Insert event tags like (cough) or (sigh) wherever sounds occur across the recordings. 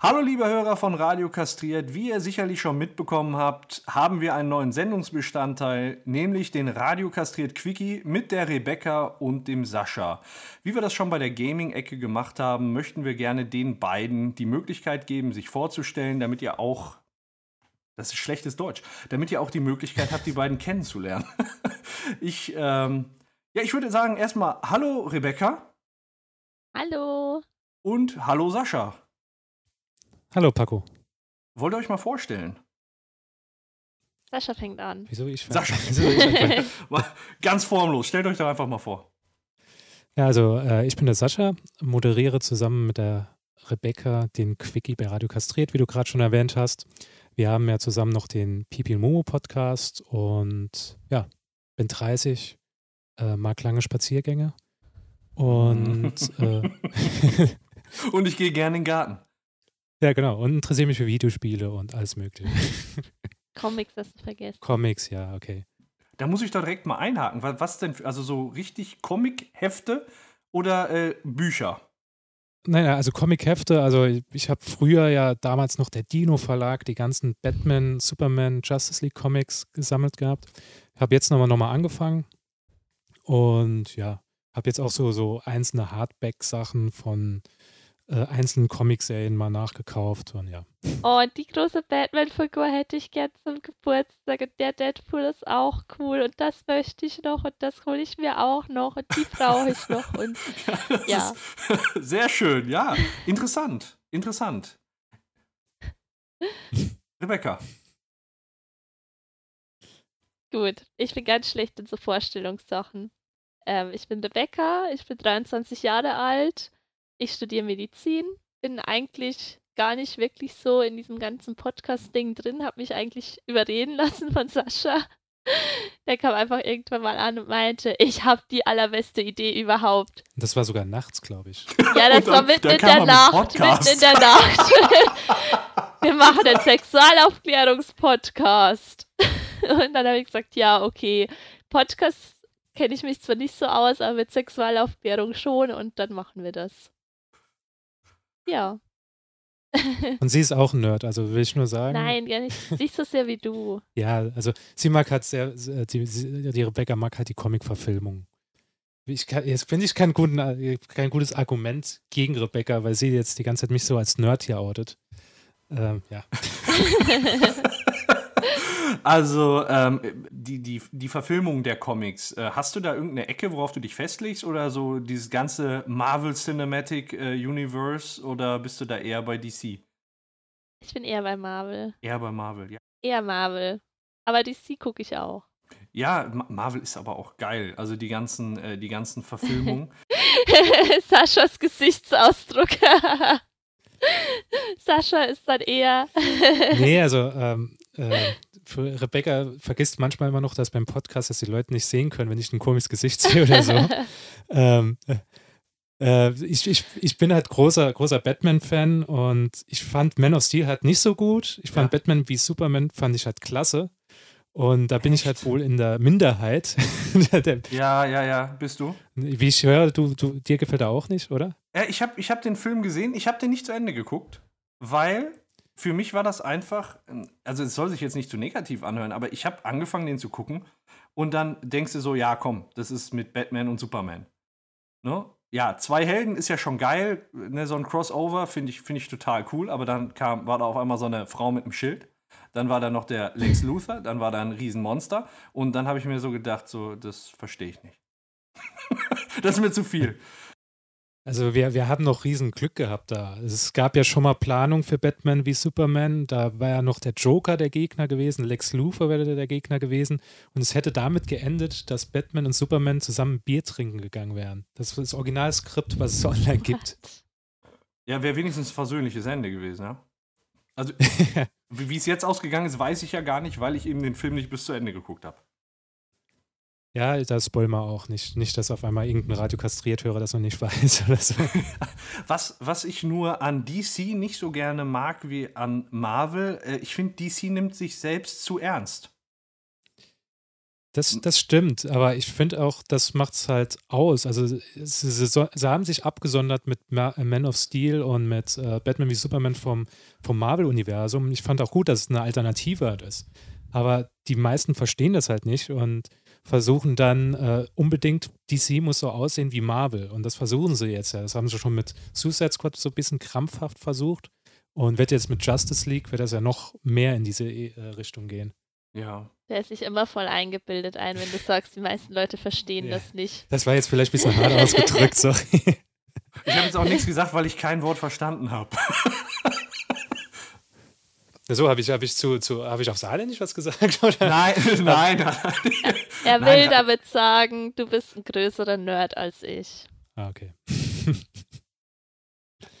Hallo liebe Hörer von Radio Kastriert, wie ihr sicherlich schon mitbekommen habt, haben wir einen neuen Sendungsbestandteil, nämlich den Radio Kastriert Quickie mit der Rebecca und dem Sascha. Wie wir das schon bei der Gaming-Ecke gemacht haben, möchten wir gerne den beiden die Möglichkeit geben, sich vorzustellen, damit ihr auch das ist schlechtes Deutsch, damit ihr auch die Möglichkeit habt, die beiden kennenzulernen. (laughs) ich, ähm, ja, ich würde sagen, erstmal Hallo Rebecca. Hallo. Und Hallo Sascha. Hallo Paco. Wollt ihr euch mal vorstellen? Sascha fängt an. Wieso ich? Sascha, (laughs) wieso ich? Ganz formlos. Stellt euch doch einfach mal vor. Ja, also äh, ich bin der Sascha, moderiere zusammen mit der Rebecca den Quickie bei Radio Kastriert, wie du gerade schon erwähnt hast. Wir haben ja zusammen noch den Pipi und Momo Podcast und ja, bin 30, äh, mag lange Spaziergänge und äh, (laughs) und ich gehe gerne in den Garten. Ja, genau. Und interessiere mich für Videospiele und alles Mögliche. (laughs) Comics hast du vergessen. Comics, ja, okay. Da muss ich doch direkt mal einhaken. Was denn? Also so richtig Comic-Hefte oder äh, Bücher? Naja, also Comic-Hefte, also ich habe früher ja damals noch der Dino-Verlag die ganzen Batman, Superman, Justice League Comics gesammelt gehabt. Habe jetzt nochmal nochmal angefangen und ja, habe jetzt auch so, so einzelne Hardback-Sachen von äh, einzelnen Comicserien mal nachgekauft und ja. Oh, die große Batman-Figur hätte ich gern zum Geburtstag und der Deadpool ist auch cool und das möchte ich noch und das hole ich mir auch noch und die brauche ich (laughs) noch und ja. (laughs) Sehr schön, ja. Interessant, interessant. Rebecca. Gut, ich bin ganz schlecht in so Vorstellungssachen. Ähm, ich bin Rebecca, ich bin 23 Jahre alt ich studiere Medizin, bin eigentlich gar nicht wirklich so in diesem ganzen Podcast-Ding drin, habe mich eigentlich (laughs) überreden lassen von Sascha. (laughs) Der kam einfach irgendwann mal an und meinte, ich habe die allerbeste Idee überhaupt. Das war sogar nachts, glaube ich. (laughs) Ja, das dann, war mitten in der Nacht. Mitten in der Nacht. Wir machen einen Sexualaufklärungspodcast. Und dann habe ich gesagt, ja, okay. Podcast kenne ich mich zwar nicht so aus, aber mit Sexualaufklärung schon und dann machen wir das. Ja. (laughs) Und sie ist auch ein Nerd, also will ich nur sagen. Nein, gar nicht, nicht so sehr wie du. (laughs) ja, also sie mag halt sehr, die, die Rebecca mag halt die Comic-Verfilmung. Ich jetzt finde ich kein, guten, kein gutes Argument gegen Rebecca, weil sie jetzt die ganze Zeit mich so als Nerd hier outet. Ähm, ja. (laughs) Also, ähm, die, die, die Verfilmung der Comics, äh, hast du da irgendeine Ecke, worauf du dich festlegst? Oder so dieses ganze Marvel Cinematic äh, Universe? Oder bist du da eher bei DC? Ich bin eher bei Marvel. Eher bei Marvel, ja. Eher Marvel. Aber DC gucke ich auch. Ja, Marvel ist aber auch geil. Also die ganzen, äh, die ganzen Verfilmungen. (laughs) Saschas Gesichtsausdruck. (laughs) Sascha ist dann eher. nee, also ähm, äh, für Rebecca vergisst manchmal immer noch, dass beim Podcast, dass die Leute nicht sehen können, wenn ich ein komisches Gesicht sehe oder so. (laughs) ähm, äh, ich, ich, ich bin halt großer, großer Batman-Fan und ich fand Man of Steel halt nicht so gut. Ich fand ja. Batman wie Superman fand ich halt klasse. Und da bin ich halt wohl in der Minderheit. (laughs) ja, ja, ja, bist du. Wie ich höre, du, du, dir gefällt er auch nicht, oder? Ja, ich habe ich hab den Film gesehen, ich habe den nicht zu Ende geguckt, weil für mich war das einfach, also es soll sich jetzt nicht zu negativ anhören, aber ich habe angefangen, den zu gucken und dann denkst du so, ja, komm, das ist mit Batman und Superman. Ne? Ja, zwei Helden ist ja schon geil, ne, so ein Crossover finde ich, find ich total cool, aber dann kam, war da auf einmal so eine Frau mit einem Schild. Dann war da noch der Lex Luthor, dann war da ein Riesenmonster und dann habe ich mir so gedacht, so, das verstehe ich nicht. (laughs) das ist mir zu viel. Also wir, wir haben noch riesen Glück gehabt da. Es gab ja schon mal Planung für Batman wie Superman. Da war ja noch der Joker der Gegner gewesen, Lex Luthor wäre der Gegner gewesen. Und es hätte damit geendet, dass Batman und Superman zusammen Bier trinken gegangen wären. Das ist das Originalskript, was es (laughs) online gibt. Ja, wäre wenigstens ein versöhnliches Ende gewesen, ja. Also, (laughs) wie es jetzt ausgegangen ist, weiß ich ja gar nicht, weil ich eben den Film nicht bis zu Ende geguckt habe. Ja, das spoil mal auch nicht. Nicht, dass auf einmal irgendein Radio kastriert höre, das noch nicht (laughs) weiß oder so. Was, was ich nur an DC nicht so gerne mag wie an Marvel, äh, ich finde, DC nimmt sich selbst zu ernst. Das, das stimmt, aber ich finde auch, das macht es halt aus. Also sie, sie, sie, haben sich abgesondert mit Man of Steel und mit äh, Batman wie Superman vom, vom Marvel-Universum. Ich fand auch gut, dass es eine Alternative ist. Aber die meisten verstehen das halt nicht und versuchen dann äh, unbedingt, DC muss so aussehen wie Marvel. Und das versuchen sie jetzt ja. Das haben sie schon mit Suicide Squad so ein bisschen krampfhaft versucht. Und wird jetzt mit Justice League, wird das ja noch mehr in diese äh, Richtung gehen. Ja. Der ist sich immer voll eingebildet ein, wenn du sagst, die meisten Leute verstehen ja. das nicht. Das war jetzt vielleicht ein bisschen hart ausgedrückt, sorry. Ich habe jetzt auch nichts gesagt, weil ich kein Wort verstanden habe. (laughs) So habe ich, hab ich zu, zu habe ich auf Saarländisch was gesagt? (laughs) Oder? Nein, (laughs) nein, nein. (laughs) Er will nein, damit sagen, du bist ein größerer Nerd als ich. Ah, okay.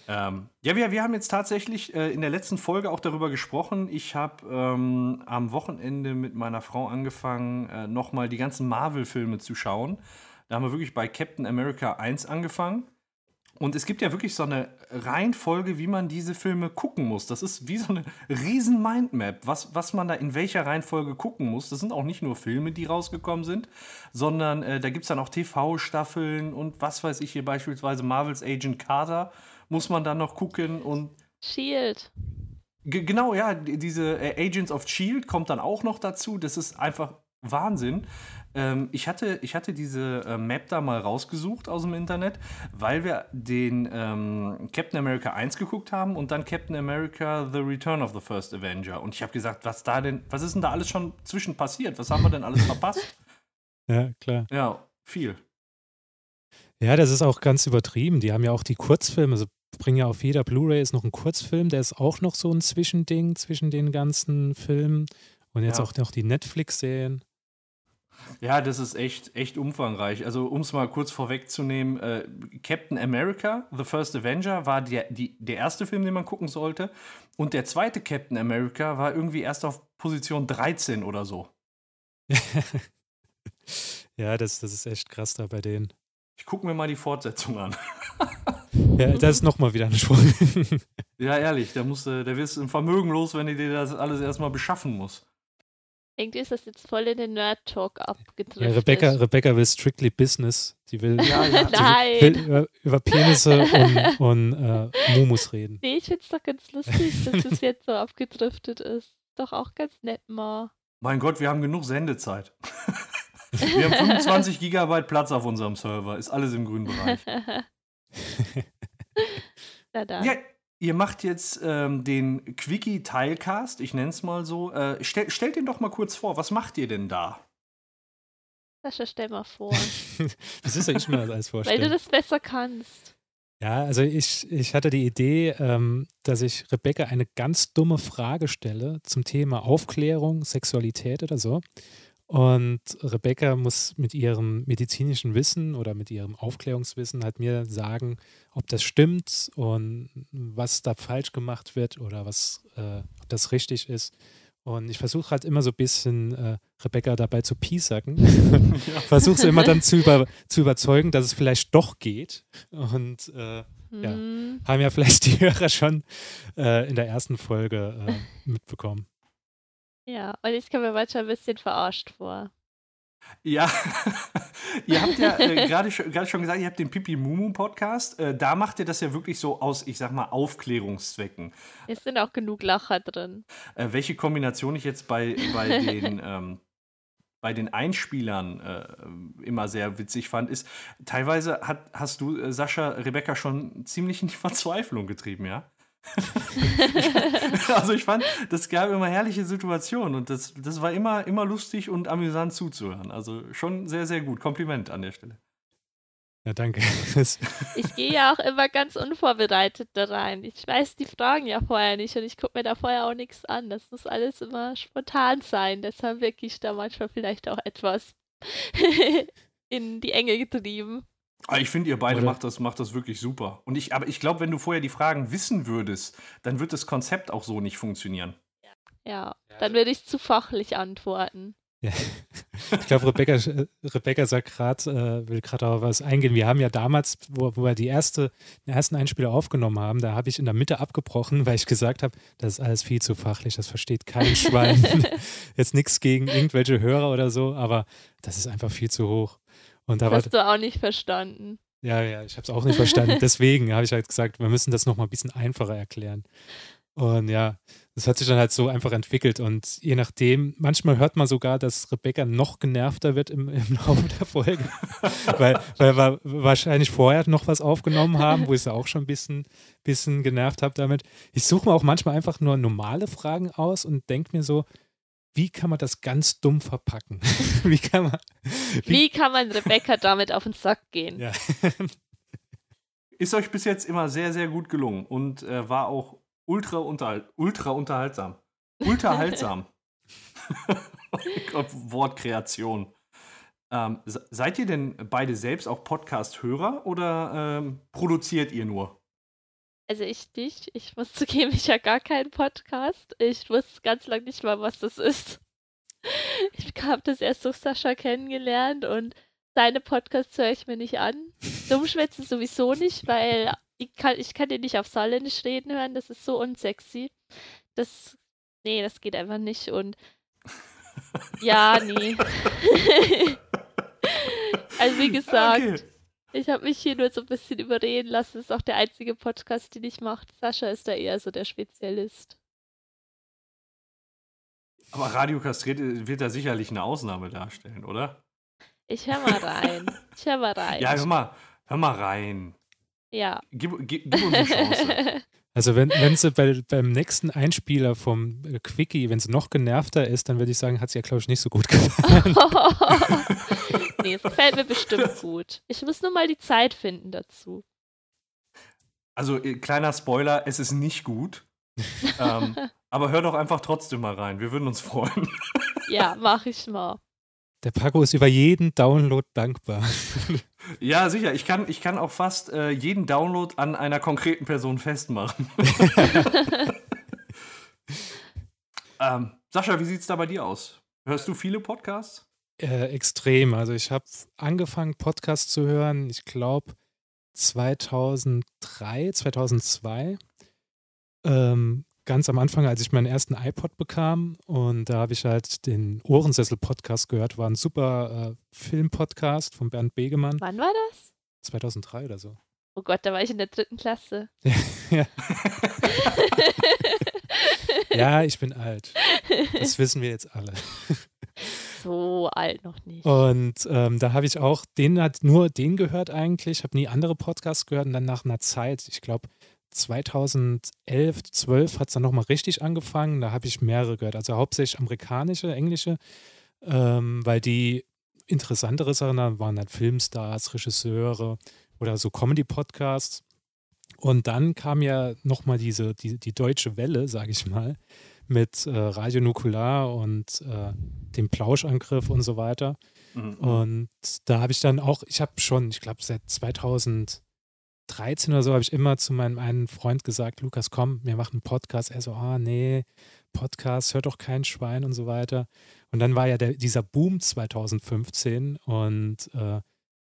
Ähm, ja, wir, wir haben jetzt tatsächlich äh, in der letzten Folge auch darüber gesprochen. Ich habe ähm, am Wochenende mit meiner Frau angefangen, äh, nochmal die ganzen Marvel-Filme zu schauen. Da haben wir wirklich bei Captain America 1 angefangen. Und es gibt ja wirklich so eine Reihenfolge, wie man diese Filme gucken muss. Das ist wie so eine riesen Mindmap, was, was man da in welcher Reihenfolge gucken muss. Das sind auch nicht nur Filme, die rausgekommen sind, sondern äh, da gibt es dann auch TV-Staffeln und was weiß ich hier beispielsweise Marvels Agent Carter muss man dann noch gucken und. Shield. Genau, ja, diese Agents of Shield kommt dann auch noch dazu. Das ist einfach Wahnsinn. Ähm, ich, hatte, ich hatte diese äh, Map da mal rausgesucht aus dem Internet, weil wir den ähm, Captain America 1 geguckt haben und dann Captain America The Return of the First Avenger. Und ich habe gesagt, was da denn, was ist denn da alles schon zwischen passiert? Was haben wir denn alles verpasst? (laughs) ja, klar. Ja, viel. Ja, das ist auch ganz übertrieben. Die haben ja auch die Kurzfilme, also bringen ja auf jeder Blu-ray ist noch ein Kurzfilm, der ist auch noch so ein Zwischending zwischen den ganzen Filmen und jetzt ja. auch noch die Netflix-Serien. Ja, das ist echt, echt umfangreich. Also, um es mal kurz vorwegzunehmen, äh, Captain America, The First Avenger, war der, die, der erste Film, den man gucken sollte. Und der zweite Captain America war irgendwie erst auf Position 13 oder so. (laughs) ja, das, das ist echt krass da bei denen. Ich gucke mir mal die Fortsetzung an. (laughs) Ja, das ist nochmal wieder ein Sprung. (laughs) ja, ehrlich, da, musst, da wirst du ein Vermögen los, wenn du dir das alles erstmal beschaffen musst. Irgendwie ist das jetzt voll in den Nerd-Talk abgedriftet. Ja, Rebecca, Rebecca will strictly Business. Die will, ja, ja. Nein. will über, über, Penisse und, (laughs) und äh, Mumus reden. Nee, ich find's doch ganz lustig, dass es (laughs) jetzt so abgedriftet ist. Doch auch ganz nett mal. Mein Gott, wir haben genug Sendezeit. (laughs) wir haben 25 Gigabyte Platz auf unserem Server. Ist alles im grünen Bereich. Na dann. Ja, ihr macht jetzt ähm, den Quickie-Teilcast, ich nenne es mal so. Äh, stell, stellt den doch mal kurz vor, was macht ihr denn da? Sascha, stell mal vor. (laughs) das ist ja ich mir das alles vorstellen. Weil du das besser kannst. Ja, also ich, ich hatte die Idee, ähm, dass ich Rebecca eine ganz dumme Frage stelle zum Thema Aufklärung, Sexualität oder so. Und Rebecca muss mit ihrem medizinischen Wissen oder mit ihrem Aufklärungswissen halt mir sagen, ob das stimmt und was da falsch gemacht wird oder was, äh, ob das richtig ist. Und ich versuche halt immer so ein bisschen äh, Rebecca dabei zu piesacken. ja. (laughs) (laughs) Versuche sie immer dann zu, über, zu überzeugen, dass es vielleicht doch geht. Und äh, mhm. ja, haben ja vielleicht die Hörer schon äh, in der ersten Folge äh, mitbekommen. Ja, und ich komme mir manchmal ein bisschen verarscht vor. Ja, (laughs) ihr habt ja äh, gerade schon, schon gesagt, ihr habt den Pipi Mumu Podcast. Äh, da macht ihr das ja wirklich so aus, ich sag mal, Aufklärungszwecken. Es sind auch genug Lacher drin. Äh, welche Kombination ich jetzt bei, bei (laughs) den. ähm, bei den Einspielern äh, immer sehr witzig fand, ist, teilweise hat, hast du, äh, Sascha, Rebecca schon ziemlich in die Verzweiflung getrieben, ja? (laughs) also ich fand, das gab immer herrliche Situationen und das, das war immer, immer lustig und amüsant zuzuhören. Also schon sehr, sehr gut. Kompliment an der Stelle. Ja, danke. (laughs) ich gehe ja auch immer ganz unvorbereitet da rein. Ich weiß die Fragen ja vorher nicht und ich gucke mir da vorher auch nichts an. Das muss alles immer spontan sein. Deshalb wirklich da manchmal vielleicht auch etwas (laughs) in die Enge getrieben. Ah, ich finde, ihr beide macht das, macht das wirklich super. Und ich, aber ich glaube, wenn du vorher die Fragen wissen würdest, dann wird das Konzept auch so nicht funktionieren. Ja, dann würde ich zu fachlich antworten. Ja. (laughs) Ich glaube, Rebecca, äh, Rebecca sagt gerade, äh, will gerade auf was eingehen. Wir haben ja damals, wo, wo wir die erste, den ersten Einspieler aufgenommen haben, da habe ich in der Mitte abgebrochen, weil ich gesagt habe, das ist alles viel zu fachlich, das versteht kein (laughs) Schwein. Jetzt nichts gegen irgendwelche Hörer oder so, aber das ist einfach viel zu hoch. Und da Das war, hast du auch nicht verstanden. ja, ja, ich habe es auch nicht verstanden. (laughs) Deswegen habe ich halt gesagt, wir müssen das nochmal ein bisschen einfacher erklären. Und ja, das hat sich dann halt so einfach entwickelt. Und je nachdem, manchmal hört man sogar, dass Rebecca noch genervter wird im, im (laughs) Laufe der Folge. (laughs) weil, weil wir wahrscheinlich vorher noch was aufgenommen haben, wo ich sie auch schon ein bisschen, bisschen genervt habe damit. Ich suche mir auch manchmal einfach nur normale Fragen aus und denke mir so, wie kann man das ganz dumm verpacken? (laughs) wie kann man. Wie kann man Rebecca damit auf den Sack gehen? Ja. (laughs) Ist euch bis jetzt immer sehr, sehr gut gelungen und äh, war auch ultra, unterhalt, ultra unterhaltsam. Unterhaltsam. (laughs) Wortkreation. Ähm, se- seid ihr denn beide selbst auch Podcast-Hörer oder ähm, produziert ihr nur? Also ich nicht. Ich muss (laughs) zugeben, ich habe gar keinen Podcast. Ich wusste ganz lange nicht mal, was das ist. (laughs) Ich habe das erst durch Sascha kennengelernt und seine Podcasts höre ich mir nicht an. Dummschwätzen sowieso nicht, weil ich kann, ich kann den nicht auf Saarländisch reden hören. Das ist so unsexy. Das, nee, das geht einfach nicht und (laughs) ja, nee. also wie gesagt, Okay. Ich habe mich hier nur so ein bisschen überreden lassen. Das ist auch der einzige Podcast, den ich mache. Sascha ist da eher so der Spezialist. Aber Radio Kastriert äh, wird da sicherlich eine Ausnahme darstellen, oder? Ich hör mal rein. Ich hör mal (laughs) rein. Ja, hör mal, hör mal rein. Ja. Gib, gib, gib uns eine Chance. (laughs) Also wenn, wenn sie bei, beim nächsten Einspieler vom äh, Quickie, wenn sie noch genervter ist, dann würde ich sagen, hat sie ja, glaube ich, nicht so gut gefallen. (laughs) nee, es gefällt mir bestimmt gut. Ich muss nur mal die Zeit finden dazu. Also, äh, kleiner Spoiler, es ist nicht gut. ähm, (laughs) aber hör doch einfach trotzdem mal rein. Wir würden uns freuen. Ja, mach ich mal. Der Paco ist über jeden Download dankbar. (laughs) Ja, sicher. Ich kann, ich kann auch fast äh, jeden Download an einer konkreten Person festmachen. (laughs) ähm, Sascha, wie sieht's da bei dir aus? Hörst du viele Podcasts? Äh, extrem. Also ich habe angefangen, Podcasts zu hören, ich glaube 2003, 2002. Ähm, ganz am Anfang, als ich meinen ersten iPod bekam und da habe ich halt den Ohrensessel-Podcast gehört, war ein super äh, Film-Podcast von Bernd Begemann, Wann war das? 2003 oder so. Oh Gott, da war ich in der dritten Klasse. (laughs) ja. ja, ich bin alt. Das wissen wir jetzt alle. (laughs) so alt noch nicht. Und ähm, da habe ich auch, den hat nur den gehört eigentlich, habe nie andere Podcasts gehört und dann nach einer Zeit, ich glaube 2011, 12 hat es dann nochmal richtig angefangen, da habe ich mehrere gehört, also hauptsächlich amerikanische, englische, ähm, weil die interessantere Sachen waren dann Filmstars, Regisseure oder so Comedy-Podcasts. Und dann kam ja nochmal diese, die, die deutsche Welle, sage ich mal, mit äh, Radio Nukular und äh, dem Plauschangriff und so weiter. Mhm. Und da habe ich dann auch, ich habe schon, ich glaube, seit 2013 oder so habe ich immer zu meinem einen Freund gesagt, Lukas, komm, wir machen einen Podcast. Er so, ah, nee, Podcast, hört doch kein Schwein und so weiter. Und dann war ja der, dieser Boom 2015 und äh,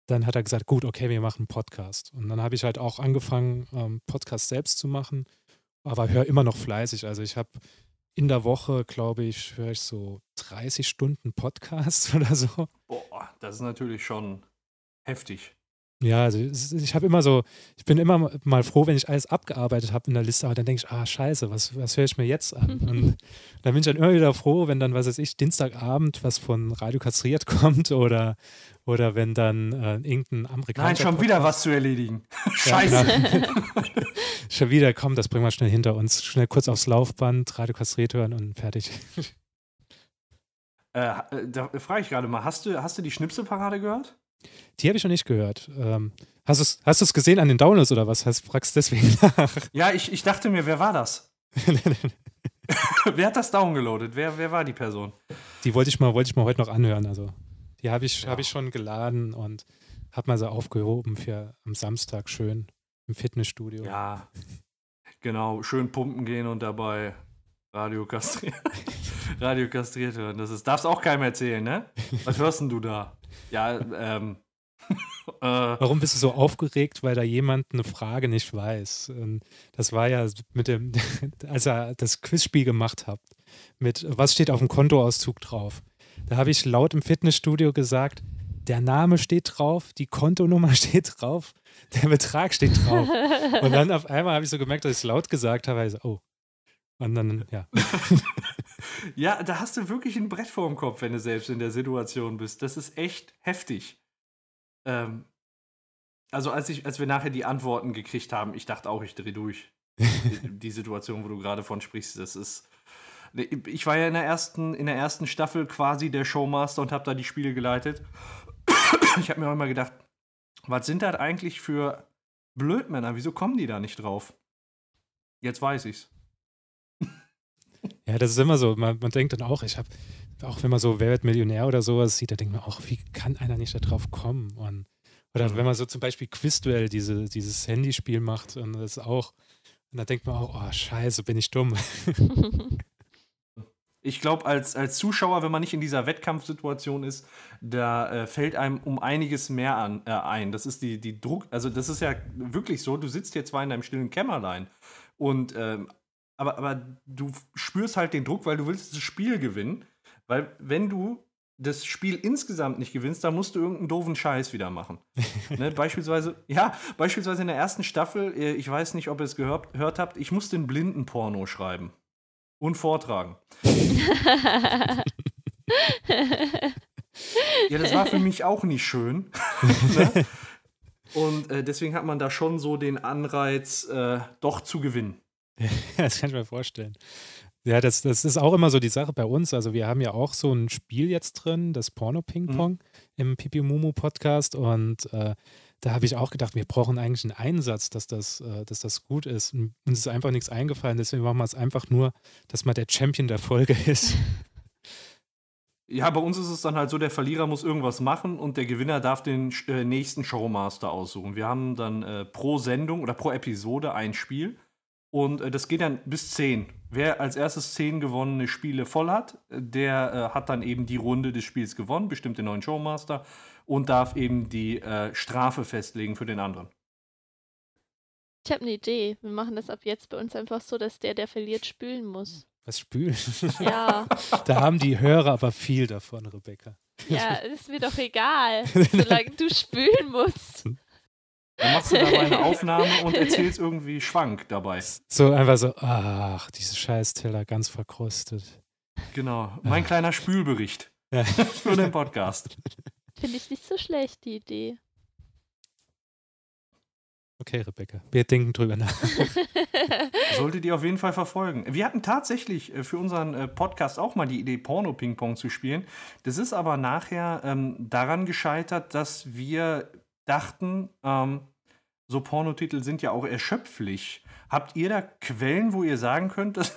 dann hat er gesagt, gut, okay, wir machen einen Podcast. Und dann habe ich halt auch angefangen, ähm, Podcast selbst zu machen, aber höre immer noch fleißig. Also ich habe in der Woche, glaube ich, höre ich so 30 Stunden Podcast (laughs) oder so. Boah, das ist natürlich schon heftig. Ja, also ich habe immer so, ich bin immer mal froh, wenn ich alles abgearbeitet habe in der Liste, aber dann denke ich, ah, scheiße, was, was höre ich mir jetzt an? (laughs) Und dann bin ich dann immer wieder froh, wenn dann, was weiß ich, Dienstagabend was von Radio Kastriert (laughs) kommt oder, oder wenn dann äh, irgendein Nein, amerikanischer schon wieder was zu erledigen. (laughs) Ja, Scheiße. genau. schon wieder, komm, das bringen wir schnell hinter uns. Schnell kurz aufs Laufband, Radio Kastriert hören und fertig. Äh, äh, da frage ich gerade mal, hast du, hast du die Schnipselparade gehört? Die habe ich noch nicht gehört. Ähm, hast du es hast du's gesehen an den Downloads oder was? Hast, fragst deswegen (laughs) nach? Ja, ich, ich dachte mir, wer war das? (laughs) wer hat das downgeloadet? Wer, wer war die Person? Die wollte ich mal, wollte ich mal heute noch anhören. Also die habe ich, Ja. habe ich schon geladen und habe mal so aufgehoben für am Samstag schön im Fitnessstudio. Ja, genau, schön pumpen gehen und dabei Radio kastrieren. (laughs) Radio kastriert hören. Das ist, darfst auch keinem erzählen, ne? Was hörst denn du da? Ja, ähm. (laughs) äh, Warum bist du so aufgeregt, weil da jemand eine Frage nicht weiß? Und das war ja mit dem, (laughs) als er das Quizspiel gemacht hat, mit was steht auf dem Kontoauszug drauf? Da habe ich laut im Fitnessstudio gesagt, der Name steht drauf, die Kontonummer (laughs) steht drauf, der Betrag steht drauf. Und dann auf einmal habe ich so gemerkt, dass ich es laut gesagt habe. Also, oh. Und dann, ja. (laughs) ja, da hast du wirklich ein Brett vor dem Kopf, wenn du selbst in der Situation bist. Das ist echt heftig. Ähm, also, als, ich, als wir nachher die Antworten gekriegt haben, ich dachte auch, ich drehe durch. (laughs) die, die Situation, wo du gerade von sprichst, das ist. Ich war ja in der ersten, in der ersten Staffel quasi der Showmaster und habe da die Spiele geleitet. (coughs) ich habe mir auch immer gedacht, was sind das eigentlich für Blödmänner? Wieso kommen die da nicht drauf? Jetzt weiß ich's. Ja, das ist immer so. Man, man denkt dann auch, ich habe, auch wenn man so Wer wird Millionär oder sowas sieht, da denkt man auch, wie kann einer nicht da drauf kommen? Und, oder mhm. wenn man so zum Beispiel Quizduell, diese, dieses Handyspiel macht und das auch, und da denkt man auch, oh, scheiße, bin ich dumm. (laughs) Ich glaube, als, als Zuschauer, wenn man nicht in dieser Wettkampfsituation ist, da äh, fällt einem um einiges mehr an, äh, ein. Das ist die, die Druck, also das ist ja wirklich so, du sitzt jetzt zwar in deinem stillen Kämmerlein und ähm, aber, aber du spürst halt den Druck, weil du willst das Spiel gewinnen. Weil wenn du das Spiel insgesamt nicht gewinnst, dann musst du irgendeinen doofen Scheiß wieder machen. (laughs) ne, beispielsweise, ja, beispielsweise in der ersten Staffel, äh, ich weiß nicht, ob ihr es gehört, gehört habt, ich musste einen Blindenporno schreiben und vortragen. (laughs) ja, das war für mich auch nicht schön. (laughs) ne? Und äh, deswegen hat man da schon so den Anreiz, äh, doch zu gewinnen. (laughs) das kann ich mir vorstellen. Ja, das, das ist auch immer so die Sache bei uns. Also wir haben ja auch so ein Spiel jetzt drin, das Porno-Ping-Pong mhm. im Pipi Mumu Podcast und äh, da habe ich auch gedacht, wir brauchen eigentlich einen Einsatz, dass das, äh, dass das gut ist. Und uns ist einfach nichts eingefallen, deswegen machen wir es einfach nur, dass man der Champion der Folge (laughs) ist. Ja, bei uns ist es dann halt so, der Verlierer muss irgendwas machen und der Gewinner darf den äh, nächsten Showmaster aussuchen. Wir haben dann äh, pro Sendung oder pro Episode ein Spiel und äh, das geht dann bis 10. Wer als erstes 10 gewonnene Spiele voll hat, der äh, hat dann eben die Runde des Spiels gewonnen, bestimmt den neuen Showmaster und darf eben die äh, Strafe festlegen für den anderen. Ich habe eine Idee. Wir machen das ab jetzt bei uns einfach so, dass der, der verliert, spülen muss. Was spülen? Ja. (laughs) (laughs) da haben die Hörer aber viel davon, Rebecca. Ja, ist mir doch egal, (laughs) solange du spülen musst. Dann machst du dabei eine (laughs) Aufnahme und erzählst irgendwie Schwank dabei. So einfach so, ach, diese Scheißteller ganz verkrustet. Genau, mein ach. kleiner Spülbericht ja. (laughs) für den Podcast. (laughs) Finde ich nicht so schlecht, die Idee. Okay, Rebecca, wir denken drüber nach. Solltet ihr auf jeden Fall verfolgen. Wir hatten tatsächlich äh, für unseren äh, Podcast auch mal die Idee, Porno-Ping-Pong zu spielen. Das ist aber nachher ähm, daran gescheitert, dass wir dachten, ähm, so Pornotitel sind ja auch erschöpflich. Habt ihr da Quellen, wo ihr sagen könnt, (laughs) dass,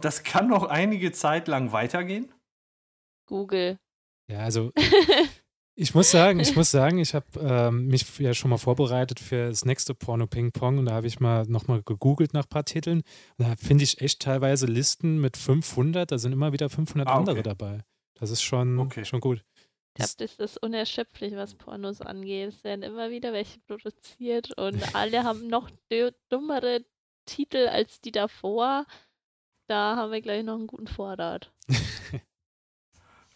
das kann noch einige Zeit lang weitergehen? Google. Ja, also Ich muss sagen, ich muss sagen, ich habe ähm, mich ja schon mal vorbereitet für das nächste Porno Ping Pong und da habe ich mal nochmal gegoogelt nach ein paar Titeln und da finde ich echt teilweise Listen mit 500, da sind immer wieder 500 ah, okay. andere dabei. Das ist schon, okay. schon gut. Ich glaube, das ist unerschöpflich, was Pornos angeht. Es werden immer wieder welche produziert und alle haben (laughs) noch dummere Titel als die davor. Da haben wir gleich noch einen guten Vorrat.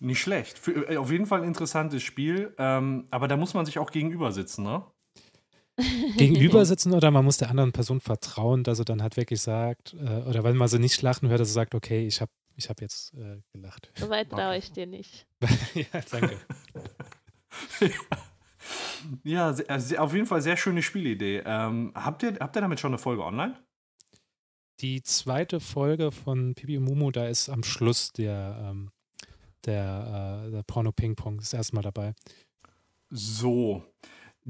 Nicht schlecht. Für, äh, auf jeden Fall ein interessantes Spiel, ähm, aber da muss man sich auch gegenüber sitzen, ne? (laughs) Gegenüber sitzen oder man muss der anderen Person vertrauen, dass er dann halt wirklich sagt, äh, oder wenn man sie nicht lachen hört, dass er sagt, okay, ich habe ich hab jetzt äh, gelacht. Soweit traue ich dir nicht. (laughs) ja, danke. (laughs) ja, sehr, äh, auf jeden Fall sehr schöne Spielidee. Ähm, habt, ihr, habt ihr damit schon eine Folge online? Die zweite Folge von Pipi Mumu, da ist am Schluss der, ähm, der, äh, der Porno Ping Pong ist erstmal dabei. So.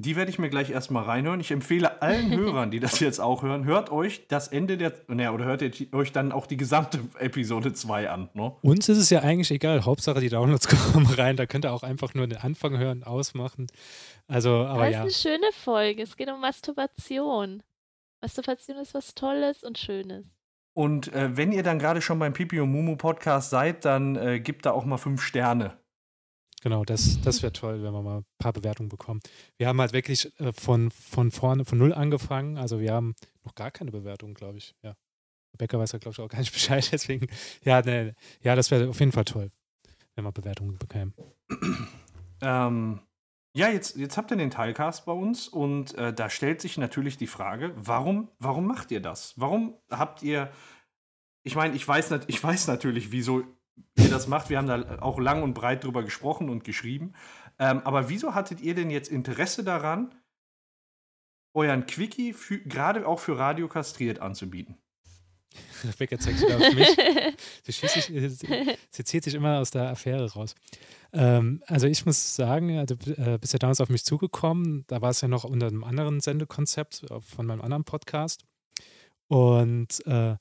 Die werde ich mir gleich erstmal reinhören. Ich empfehle allen (laughs) Hörern, die das jetzt auch hören, hört euch das Ende der, naja, oder hört ihr euch dann auch die gesamte Episode 2 an. Ne? Uns ist es ja eigentlich egal. Hauptsache die Downloads (laughs) kommen rein. Da könnt ihr auch einfach nur den Anfang hören, ausmachen. Also, aber das ja. ist eine schöne Folge. Es geht um Masturbation. Masturbation ist was Tolles und Schönes. Und äh, wenn ihr dann gerade schon beim Pipi und Mumu Podcast seid, dann äh, gebt da auch mal fünf Sterne. Genau, das, das wäre toll, wenn wir mal ein paar Bewertungen bekommen. Wir haben halt wirklich äh, von, von vorne, von null angefangen. Also wir haben noch gar keine Bewertung, glaube ich. Ja. Rebecca weiß ja, glaube ich, auch gar nicht (laughs) Bescheid. Deswegen, ja, nee, ja, das wäre auf jeden Fall toll, wenn wir Bewertungen bekämen. (clears throat) Ähm, ja, jetzt, jetzt habt ihr den Teilcast bei uns und äh, da stellt sich natürlich die Frage, warum, warum macht ihr das? Warum habt ihr, ich meine, ich weiß, ich weiß natürlich, wieso ihr das macht. Wir haben da auch lang und breit drüber gesprochen und geschrieben. Ähm, aber wieso hattet ihr denn jetzt Interesse daran, euren Quickie gerade auch für Radio kastriert anzubieten? Rebecca zeigt wieder auf mich. Sie, sich, sie, zieht sich immer aus der Affäre raus. Ähm, also ich muss sagen, also, äh, bist ja damals auf mich zugekommen. Da war es ja noch unter einem anderen Sendekonzept von meinem anderen Podcast. Und äh,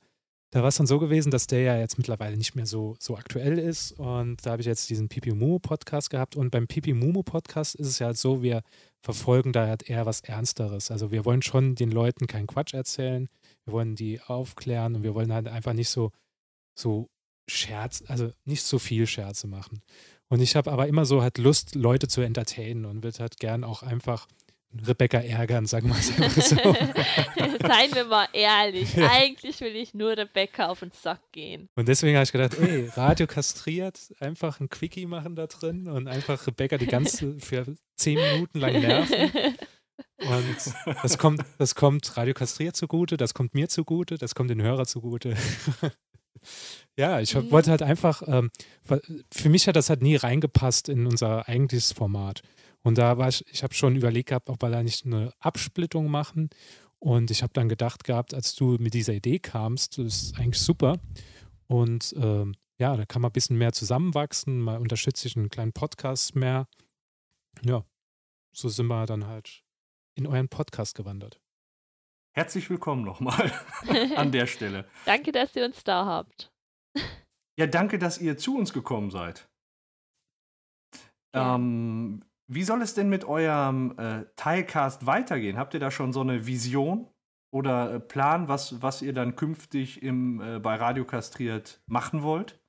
da war es dann so gewesen, dass der ja jetzt mittlerweile nicht mehr so, so aktuell ist. Und da habe ich jetzt diesen Pipi Mumu Podcast gehabt. Und beim Pipi Mumu Podcast ist es ja halt so, wir verfolgen da halt eher was Ernsteres. Also wir wollen schon den Leuten keinen Quatsch erzählen. Wir wollen die aufklären und wir wollen halt einfach nicht so, so Scherz, also nicht so viel Scherze machen. Und ich habe aber immer so halt Lust, Leute zu entertainen und würde halt gern auch einfach Rebecca ärgern, sagen wir es einfach so. (laughs) Seien wir mal ehrlich, ja. eigentlich will ich nur Rebecca auf den Sack gehen. Und deswegen habe ich gedacht, ey, Radio kastriert, einfach ein Quickie machen da drin und einfach Rebecca die ganze für zehn Minuten lang nerven. Und das kommt, das kommt Radio kastriert zugute, das kommt mir zugute, das kommt den Hörer zugute. (laughs) ja, ich mhm. wollte halt einfach, ähm, für mich hat das halt nie reingepasst in unser eigentliches Format. Und da war ich, ich habe schon überlegt gehabt, ob wir da nicht eine Absplittung machen. Und ich habe dann gedacht gehabt, als du mit dieser Idee kamst, das ist eigentlich super. Und ähm, ja, da kann man ein bisschen mehr zusammenwachsen, mal unterstütze ich einen kleinen Podcast mehr. Ja, so sind wir dann halt in euren Podcast gewandert. Herzlich willkommen nochmal (laughs) an der Stelle. danke, dass ihr uns da habt. Ja, danke, dass ihr zu uns gekommen seid. Ja. Ähm, wie soll es denn mit eurem äh, Teilcast weitergehen? Habt ihr da schon so eine Vision oder äh, Plan, was, was ihr dann künftig im, äh, bei Radio Kastriert machen wollt?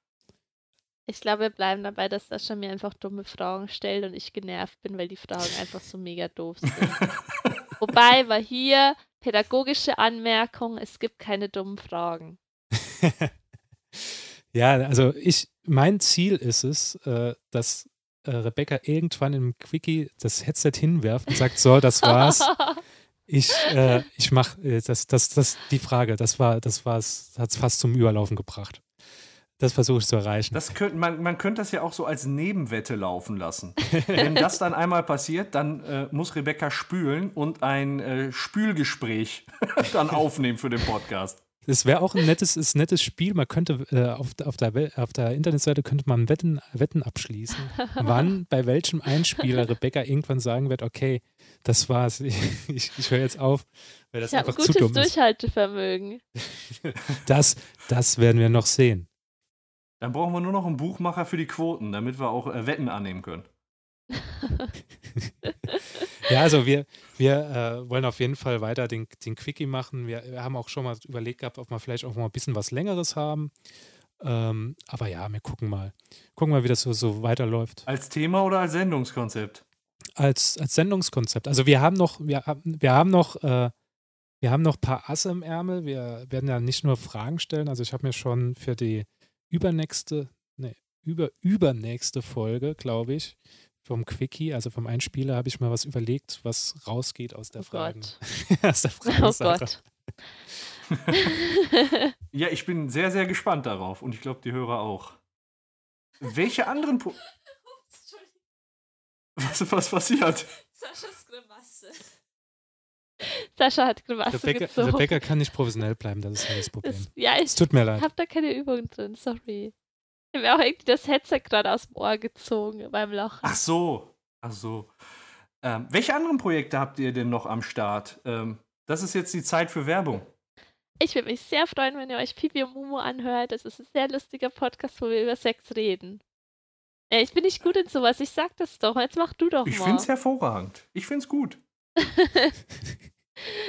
Ich glaube, wir bleiben dabei, dass Sascha mir einfach dumme Fragen stellt und ich genervt bin, weil die Fragen einfach so mega doof sind. (laughs) Wobei war hier pädagogische Anmerkung, es gibt keine dummen Fragen. (laughs) ja, also ich, mein Ziel ist es, äh, dass äh, Rebecca irgendwann im Quickie das Headset hinwerft und sagt, so, das war's. (laughs) Ich, äh, ich mach, äh, das, das, das, die Frage, das war, das war's, hat es fast zum Überlaufen gebracht. Das versuche ich zu erreichen. Das könnt, man, man könnte das ja auch so als Nebenwette laufen lassen. (laughs) Wenn das dann einmal passiert, dann äh, muss Rebecca spülen und ein äh, Spülgespräch (laughs) dann aufnehmen für den Podcast. Es wäre auch ein nettes, ist nettes Spiel. Man könnte äh, auf, auf, der, auf der Internetseite könnte man Wetten, Wetten abschließen, (laughs) wann bei welchem Einspieler Rebecca irgendwann sagen wird, okay, das war's, (laughs) ich, ich, ich höre jetzt auf, weil das ich einfach zu dumm ist. Durchhaltevermögen. (laughs) Das, das werden wir noch sehen. Dann brauchen wir nur noch einen Buchmacher für die Quoten, damit wir auch äh, Wetten annehmen können. Ja, also wir, wir äh, wollen auf jeden Fall weiter den, den Quickie machen. Wir, wir, haben auch schon mal überlegt gehabt, ob wir vielleicht auch mal ein bisschen was Längeres haben. Ähm, aber ja, wir gucken mal. Gucken mal, wie das so, so weiterläuft. Als Thema oder als Sendungskonzept? Als, als Sendungskonzept. Also wir haben noch, wir haben, wir haben noch, äh, wir haben noch ein paar Asse im Ärmel. Wir werden ja nicht nur Fragen stellen. Also ich habe mir schon für die übernächste, ne, über, übernächste Folge, glaube ich, vom Quickie, also vom Einspieler, habe ich mal was überlegt, was rausgeht aus der oh Frage. (laughs) aus der Frage oh Gott. ja, ich bin sehr, sehr gespannt darauf und ich glaube, die Hörer auch. Welche anderen po (laughs) Was ist was passiert? Saschas Grimasse. Sascha hat Grimasse Rebecca, gezogen. Rebecca kann nicht professionell bleiben, das ist das Problem. Das, ja, es tut mir leid. Ich habe da keine Übung drin, sorry. Ich habe auch irgendwie das Headset gerade aus dem Ohr gezogen beim Lachen. Ach so, ach so. Ähm, welche anderen Projekte habt ihr denn noch am Start? Ähm, das ist jetzt die Zeit für Werbung. Ich würde mich sehr freuen, wenn ihr euch Pipi und Mumu anhört. Das ist ein sehr lustiger Podcast, wo wir über Sex reden. Ich bin nicht gut in sowas, ich sag das doch. Jetzt mach du doch ich mal. Ich finde es hervorragend. Ich finde es gut. (laughs)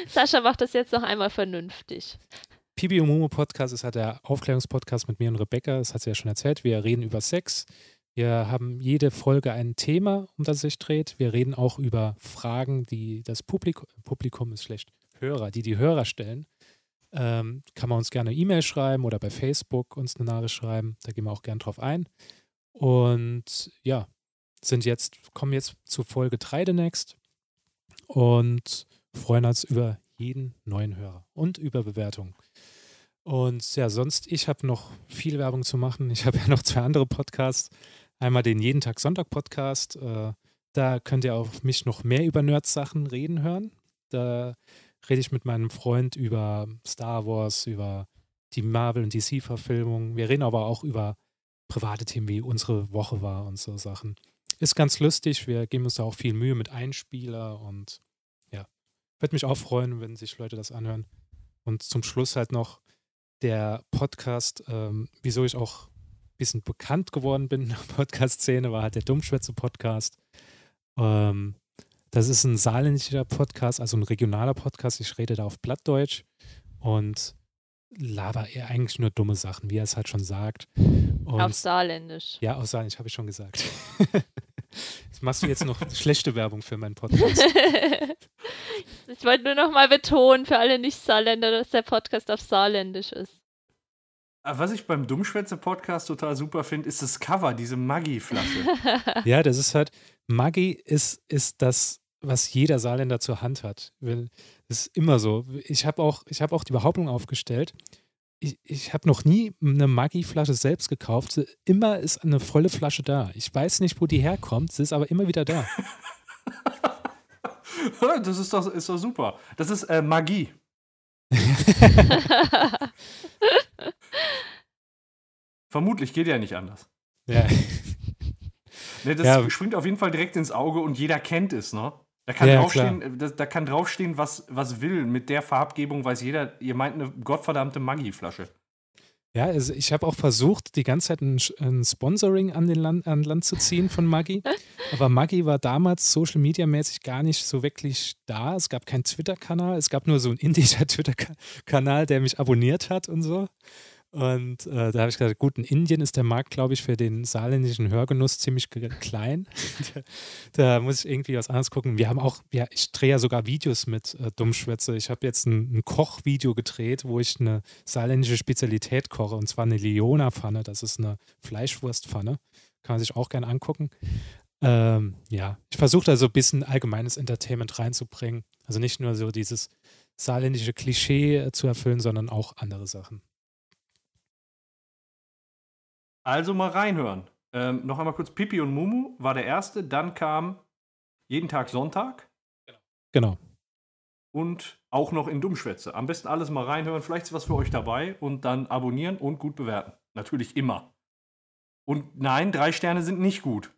Sascha macht das jetzt noch einmal vernünftig. Pibi und Momo Podcast ist halt der Aufklärungspodcast mit mir und Rebecca. Das hat sie ja schon erzählt. Wir reden über Sex. Wir haben jede Folge ein Thema, um das es sich dreht. Wir reden auch über Fragen, die das Publikum, Publikum ist schlecht, Hörer, die die Hörer stellen. Ähm, kann man uns gerne E-Mail schreiben oder bei Facebook uns eine Nachricht schreiben. Da gehen wir auch gerne drauf ein. Und ja, sind jetzt, kommen jetzt zu Folge 3 demnächst und freuen uns über jeden neuen Hörer und über Bewertungen. Und ja, sonst, ich habe noch viel Werbung zu machen. Ich habe ja noch zwei andere Podcasts. Einmal den Jeden Tag Sonntag Podcast. Äh, da könnt ihr auf mich noch mehr über Nerds-Sachen reden hören. Da rede ich mit meinem Freund über Star Wars, über die Marvel- und DC-Verfilmungen. Wir reden aber auch über private Themen, wie unsere Woche war und so Sachen. Ist ganz lustig. Wir geben uns da auch viel Mühe mit Einspieler und ja, würde mich auch freuen, wenn sich Leute das anhören. Und zum Schluss halt noch der Podcast, ähm, wieso ich auch ein bisschen bekannt geworden bin in der (laughs) Podcast-Szene, war halt der Dummschwätze-Podcast. Ähm, das ist ein saarländischer Podcast, also ein regionaler Podcast. Ich rede da auf Plattdeutsch und laber eher eigentlich nur dumme Sachen, wie er es halt schon sagt. Und Auf Saarländisch. ja, auf Saarländisch habe ich schon gesagt. (laughs) Jetzt machst du jetzt noch (laughs) schlechte Werbung für meinen Podcast. (laughs) ich wollte nur noch mal betonen für alle Nicht-Saarländer, dass der Podcast auf Saarländisch ist. Aber Was ich beim Dummschwätze-Podcast total super finde, ist das Cover, diese Maggi-Flasche. (laughs) Ja, das ist halt, Maggi ist, ist das, was jeder Saarländer zur Hand hat. Das ist immer so. Ich habe auch, ich hab auch die Behauptung aufgestellt, ich, ich habe noch nie eine Maggi-Flasche selbst gekauft. Immer ist eine volle Flasche da. Ich weiß nicht, wo die herkommt, sie ist aber immer wieder da. (laughs) das ist doch, ist doch super. Das ist äh, Magie. (laughs) Vermutlich geht ja nicht anders. ja. Ne, das Ja. springt auf jeden Fall direkt ins Auge und jeder kennt es, ne? Da kann, Ja, draufstehen, da, da kann draufstehen, was, was will. Mit der Farbgebung weiß jeder, ihr meint eine gottverdammte Maggi-Flasche. Ja, also ich habe auch versucht, die ganze Zeit ein, ein Sponsoring an, den Land, an Land zu ziehen von Maggi. (laughs) Aber Maggi war damals Social Media mäßig gar nicht so wirklich da. Es gab keinen Twitter-Kanal, es gab nur so einen indischer (laughs) Twitter-Kanal, der mich abonniert hat und so. Und äh, da habe ich gesagt, gut, in Indien ist der Markt, glaube ich, für den saarländischen Hörgenuss ziemlich klein. da, (laughs) da muss ich irgendwie was anderes gucken. Wir haben auch, ja, ich drehe ja sogar Videos mit äh, Dummschwätze. Ich habe jetzt ein, ein Kochvideo gedreht, wo ich eine saarländische Spezialität koche, und zwar eine Leona-Pfanne. Das ist eine Fleischwurstpfanne. Kann man sich auch gerne angucken. Ähm, ja, ich versuche da so ein bisschen allgemeines Entertainment reinzubringen. Also nicht nur so dieses saarländische Klischee äh, zu erfüllen, sondern auch andere Sachen. Also mal reinhören. Ähm, noch einmal kurz: Pipi und Mumu war der erste, dann kam jeden Tag Sonntag Genau. und auch noch in Dummschwätze. Am besten alles mal reinhören, vielleicht ist was für euch dabei und dann abonnieren und gut bewerten. Natürlich immer. Und nein, drei Sterne sind nicht gut.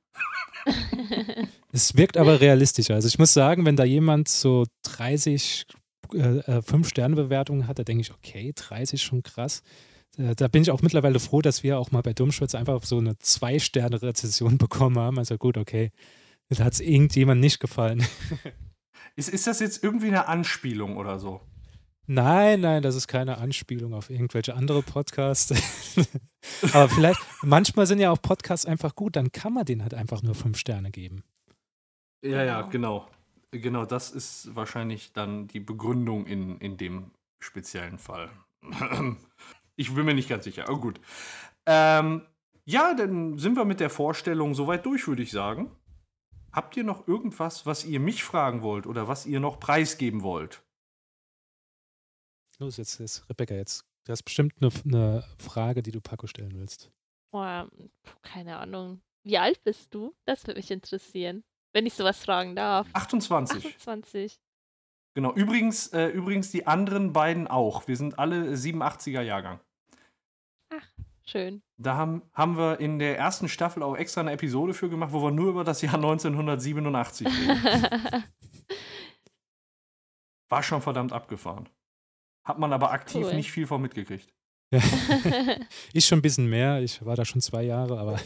(laughs) Es wirkt aber realistischer. Also ich muss sagen, wenn da jemand so 30 äh, 5-Sterne-Bewertungen hat, da denke ich, okay, 30 schon krass. Äh, Da bin ich auch mittlerweile froh, dass wir auch mal bei Dummschwitz einfach so eine 2-Sterne-Rezession (laughs) bekommen haben. Also gut, okay. Da hat es irgendjemand nicht gefallen. (laughs) Ist, ist das jetzt irgendwie eine Anspielung oder so? Nein, nein, das ist keine Anspielung auf irgendwelche andere Podcasts. (laughs) Aber vielleicht, manchmal sind ja auch Podcasts einfach gut, dann kann man denen halt einfach nur 5 Sterne geben. Ja, ja, genau. Genau, das ist wahrscheinlich dann die Begründung in, in dem speziellen Fall. Ich bin mir nicht ganz sicher, aber gut. Ähm, ja, dann sind wir mit der Vorstellung soweit durch, würde ich sagen. Habt ihr noch irgendwas, was ihr mich fragen wollt oder was ihr noch preisgeben wollt? Los, jetzt, jetzt Rebecca, jetzt. Du hast bestimmt eine, eine Frage, die du Paco stellen willst. Boah, keine Ahnung. Wie alt bist du? Das würde mich interessieren. Wenn ich sowas fragen darf. 28. 28. Genau. Übrigens, äh, übrigens die anderen beiden auch. Wir sind alle 87er Jahrgang. Schön. Da haben, haben wir in der ersten Staffel auch extra eine Episode für gemacht, wo wir nur über das Jahr 1987 reden. (laughs) War schon verdammt abgefahren. Hat man aber aktiv Cool. nicht viel von mitgekriegt. Ja. (laughs) ich schon ein bisschen mehr. Ich war da schon zwei Jahre, aber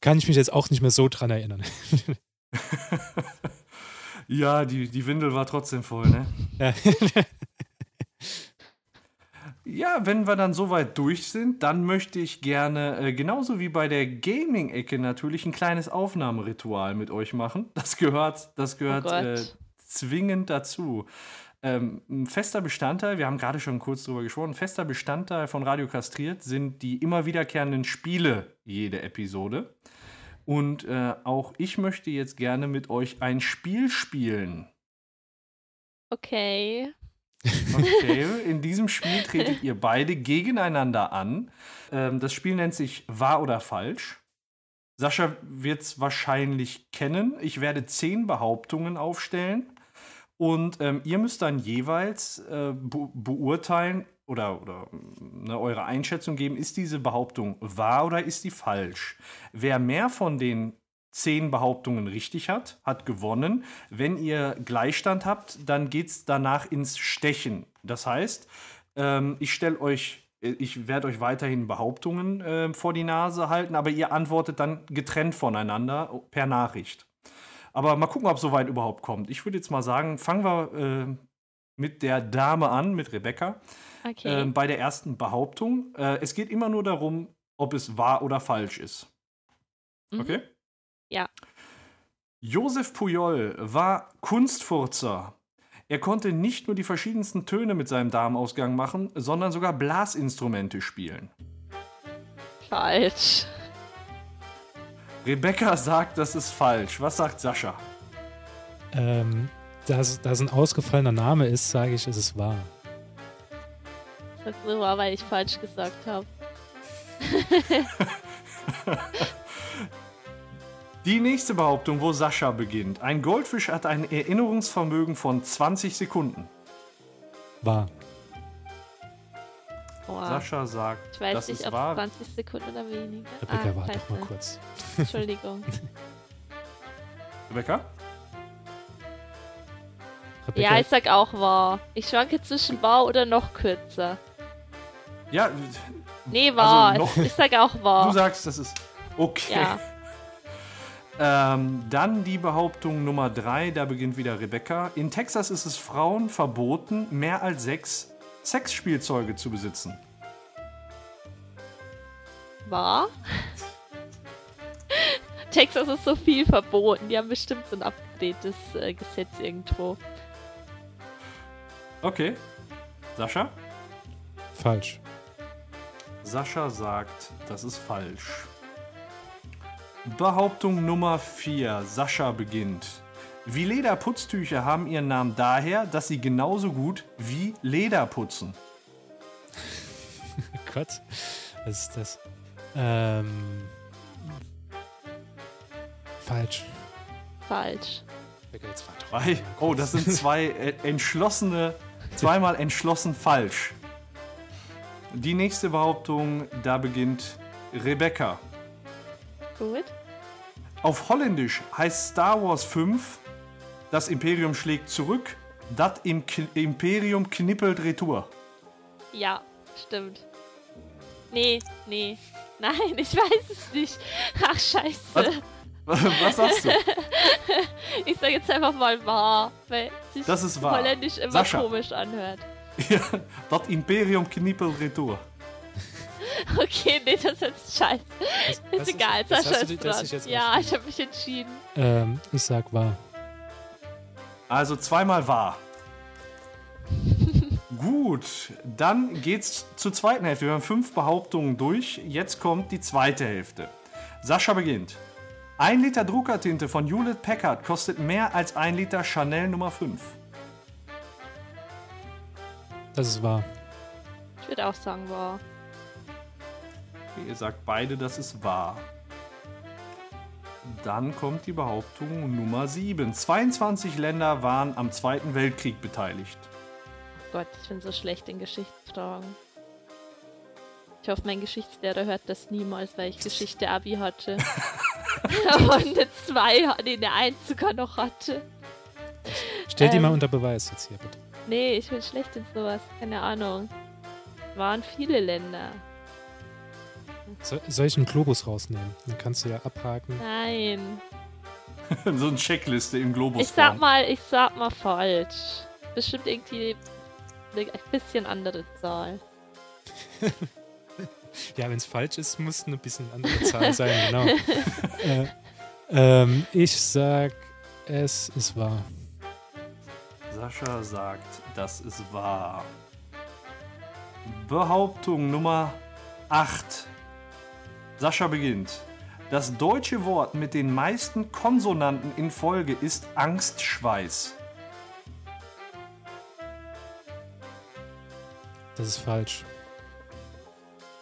kann ich mich jetzt auch nicht mehr so dran erinnern. (laughs) ja, die, die Windel war trotzdem voll, ne? Ja. (laughs) Ja, wenn wir dann soweit durch sind, dann möchte ich gerne, äh, genauso wie bei der Gaming-Ecke natürlich, ein kleines Aufnahmeritual mit euch machen. Das gehört, das gehört Gott. äh, zwingend dazu. Ähm, ein fester Bestandteil, wir haben gerade schon kurz drüber gesprochen, ein fester Bestandteil von Radio Kastriert sind die immer wiederkehrenden Spiele jede Episode. Und äh, auch ich möchte jetzt gerne mit euch ein Spiel spielen. Okay. Okay, (laughs) in diesem Spiel tretet ihr beide gegeneinander an. Ähm, das Spiel nennt sich Wahr oder Falsch. Sascha wird es wahrscheinlich kennen. Ich werde zehn Behauptungen aufstellen. Und ähm, ihr müsst dann jeweils äh, be beurteilen oder, oder ne, eure Einschätzung geben, ist diese Behauptung wahr oder ist die falsch? Wer mehr von den zehn Behauptungen richtig hat, hat gewonnen. Wenn ihr Gleichstand habt, dann geht es danach ins Stechen. Das heißt, ähm, ich stelle euch, ich werde euch weiterhin Behauptungen äh, vor die Nase halten, aber ihr antwortet dann getrennt voneinander per Nachricht. Aber mal gucken, ob es soweit überhaupt kommt. Ich würde jetzt mal sagen, fangen wir äh, mit der Dame an, mit Rebecca, Okay. ähm, bei der ersten Behauptung. Äh, es geht immer nur darum, ob es wahr oder falsch ist. Mhm. Okay? Ja. Josef Pujol war Kunstfurzer. Er konnte nicht nur die verschiedensten Töne mit seinem Darmausgang machen, sondern sogar Blasinstrumente spielen. Falsch. Rebecca sagt, das ist falsch. Was sagt Sascha? Ähm, da es ein ausgefallener Name ist, sage ich, es ist wahr. Das war, weil ich falsch gesagt habe. (laughs) Die nächste Behauptung, wo Sascha beginnt. Ein Goldfisch hat ein Erinnerungsvermögen von 20 Sekunden. Wahr. Boah. Sascha sagt, ich weiß das nicht, ist ob wahr. 20 Sekunden oder weniger. Rebecca, ah, warte doch mal kurz. (laughs) Entschuldigung. Rebecca? Rebecca, ja, ich sag auch wahr. Ich schwanke zwischen wahr oder noch kürzer. Ja, Nee, wahr. noch- ich sag auch (laughs) du wahr. sagst, das ist okay. Ja. (laughs) Ähm, dann die Behauptung Nummer drei, da beginnt wieder Rebecca. In Texas ist es Frauen verboten, mehr als sechs Sexspielzeuge zu besitzen. Wahr? (laughs) Texas ist so viel verboten. Die haben bestimmt so ein abgedrehtes äh, Gesetz irgendwo. Okay. Sascha? falsch. Sascha sagt, das ist falsch. Behauptung Nummer 4. Sascha beginnt. Wie Lederputztücher haben ihren Namen daher, dass sie genauso gut wie Leder putzen. (laughs) Gott, was ist das? Ähm, falsch. Falsch. Oh, das sind zwei äh, entschlossene, zweimal entschlossen falsch. Die nächste Behauptung, da beginnt Rebecca. Gut. Auf Holländisch heißt Star Wars 5, das Imperium schlägt zurück, das im Imperium knippelt retour. Ja, stimmt. Nee, nee. (laughs) Nein, ich weiß es nicht. Ach, scheiße. Was? Was sagst du? (laughs) Ich sag jetzt einfach mal wahr, weil sich Das ist wahr. Holländisch immer Sascha. komisch anhört. (laughs) Ja, das Imperium knippelt retour. Okay, nee, das ist jetzt scheiße. Was- Ist egal, ist das dran. dich jetzt Ja, ausgesucht? ich habe mich entschieden. Ähm, ich sag wahr. (laughs) Also zweimal wahr. Gut, dann geht's zur zweiten Hälfte. Wir haben fünf Behauptungen durch. Jetzt kommt die zweite Hälfte. Sascha beginnt. Ein Liter Druckertinte von Hewlett Packard kostet mehr als ein Liter Chanel Nummer 5. Das ist wahr. Ich würde auch sagen wahr. Ihr sagt beide, das ist wahr. Dann kommt die Behauptung Nummer 7. 22 Länder waren am Zweiten Weltkrieg beteiligt. Gott, ich bin so schlecht in Geschichtsfragen. Ich hoffe, mein Geschichtslehrer hört das niemals, weil ich (laughs) Geschichte Abi hatte. (laughs) Aber eine 2, nee, eine 1 sogar noch hatte. Stell die Ähm. mal unter Beweis jetzt hier, bitte. Nee, ich bin schlecht in sowas. Keine Ahnung. Waren viele Länder. So, soll ich einen Globus rausnehmen? Dann kannst du ja abhaken. Nein. (laughs) so eine Checkliste im Globus. Ich sag mal, ich sag mal falsch. Bestimmt irgendwie eine ein bisschen andere Zahl. (laughs) ja, wenn es falsch ist, muss eine bisschen andere Zahl sein, genau. (laughs) äh, ähm, ich sag, es ist wahr. Sascha sagt, das ist wahr. Behauptung Nummer 8. Sascha beginnt. Das deutsche Wort mit den meisten Konsonanten in Folge ist Angstschweiß. Das ist falsch.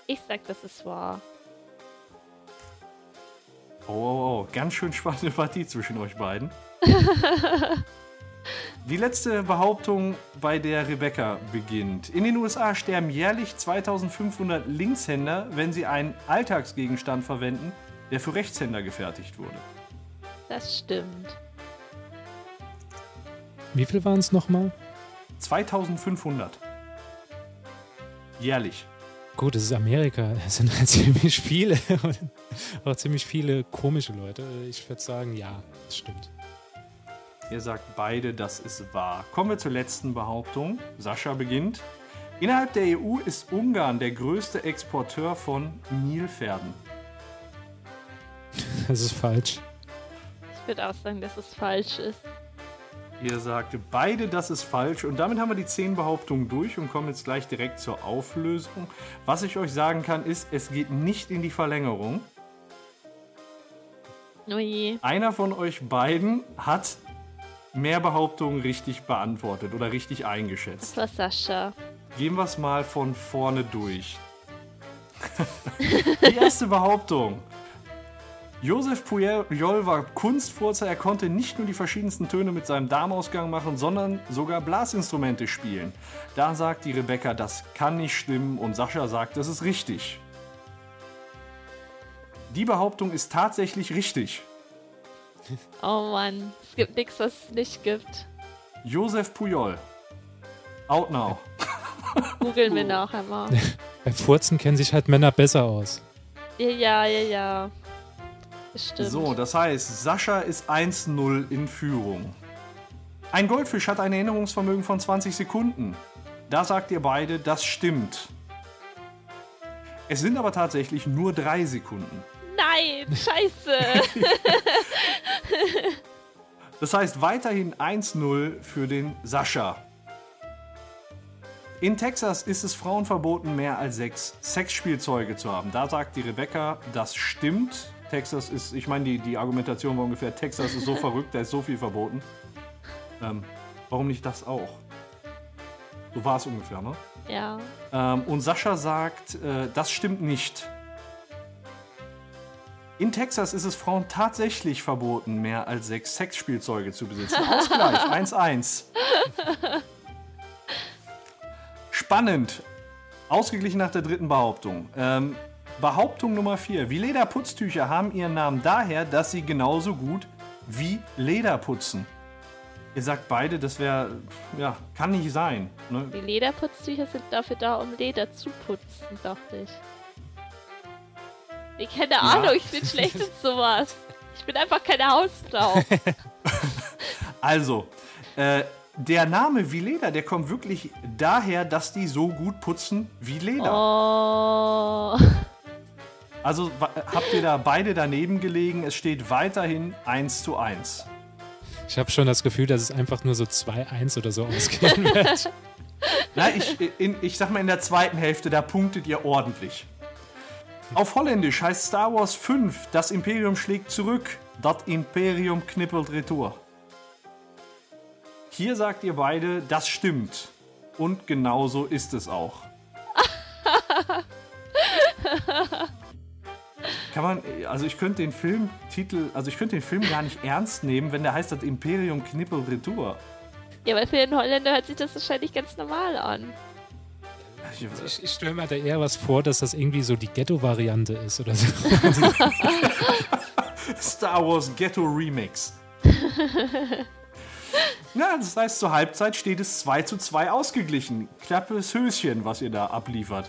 Ich sag, das ist wahr. Oh, oh, oh, ganz schön spannende Partie zwischen euch beiden. (laughs) Die letzte Behauptung, bei der Rebecca beginnt. In den USA sterben jährlich 2500 Linkshänder, wenn sie einen Alltagsgegenstand verwenden, der für Rechtshänder gefertigt wurde. Das stimmt. Wie viel waren es nochmal? 2500. Jährlich. Gut, es ist Amerika. Es sind halt (laughs) ziemlich viele. (laughs) Auch ziemlich viele komische Leute. Ich würde sagen, ja, das stimmt. Ihr sagt beide, das ist wahr. Kommen wir zur letzten Behauptung. Sascha beginnt. Innerhalb der EU ist Ungarn der größte Exporteur von Nilpferden. (laughs) Das ist falsch. Ich würde auch sagen, dass es falsch ist. Ihr sagt beide, das ist falsch. Und damit haben wir die zehn Behauptungen durch und kommen jetzt gleich direkt zur Auflösung. Was ich euch sagen kann, ist, es geht nicht in die Verlängerung. Oh je. Einer von euch beiden hat mehr Behauptungen richtig beantwortet oder richtig eingeschätzt. Das war Sascha. Gehen wir es mal von vorne durch. (laughs) Die erste Behauptung. Josef Pujol war Kunstfurzer. Er konnte nicht nur die verschiedensten Töne mit seinem Darmausgang machen, sondern sogar Blasinstrumente spielen. Da sagt die Rebecca, das kann nicht stimmen und Sascha sagt, das ist richtig. Die Behauptung ist tatsächlich richtig. Oh Mann, es gibt nichts, was es nicht gibt. Josef Pujol. Out now. (laughs) Googeln wir nachher mal. (laughs) Bei Furzen kennen sich halt Männer besser aus. Ja, ja, ja, ja. Bestimmt. So, das heißt, Sascha ist 1-0 in Führung. Ein Goldfisch hat ein Erinnerungsvermögen von 20 Sekunden. Da sagt ihr beide, das stimmt. Es sind aber tatsächlich nur drei Sekunden. Nein, (laughs) scheiße. Das heißt weiterhin 1-0 für den Sascha. In Texas ist es Frauen verboten, mehr als sechs Sexspielzeuge zu haben. Da sagt die Rebecca, das stimmt. Texas ist, ich meine, die, die Argumentation war ungefähr, Texas ist so (laughs) verrückt, da ist so viel verboten. Ähm, warum nicht das auch? So war es ungefähr, ne? ja. Ähm, und Sascha sagt, äh, das stimmt nicht. In Texas ist es Frauen tatsächlich verboten, mehr als sechs Sexspielzeuge zu besitzen. Ausgleich, (laughs) 1-1. Spannend. Ausgeglichen nach der dritten Behauptung. Ähm, Behauptung Nummer 4. Wie Lederputztücher haben ihren Namen daher, dass sie genauso gut wie Leder putzen. Ihr sagt beide, das wäre, ja, kann nicht sein. Ne? Die Lederputztücher sind dafür da, um Leder zu putzen, dachte ich. Ich keine Ahnung, ich bin schlecht in sowas. Ich bin einfach keine Hausfrau. (laughs) Also, äh, der Name wie Leder, der kommt wirklich daher, dass die so gut putzen wie Leder. Oh. Also habt ihr da beide daneben gelegen. Es steht weiterhin 1 zu 1. Ich habe schon das Gefühl, dass es einfach nur so 2-1 oder so ausgehen wird. (laughs) Na, ich, in, ich sag mal, in der zweiten Hälfte, da punktet ihr ordentlich. Auf Holländisch heißt Star Wars 5, das Imperium schlägt zurück, das Imperium knippelt retour. Hier sagt ihr beide, das stimmt. Und genauso ist es auch. (laughs) Kann man, also ich könnte den Filmtitel, also ich könnte den Film gar nicht ernst nehmen, wenn der heißt das Imperium knippelt retour. Ja, aber für den Holländer hört sich das wahrscheinlich ganz normal an. Ich, ich stelle mir da eher was vor, dass das irgendwie so die Ghetto-Variante ist oder so. (laughs) Star Wars Ghetto Remix. (laughs) Na, das heißt, zur Halbzeit steht es 2 zu 2 ausgeglichen. Knappes Höschen, was ihr da abliefert.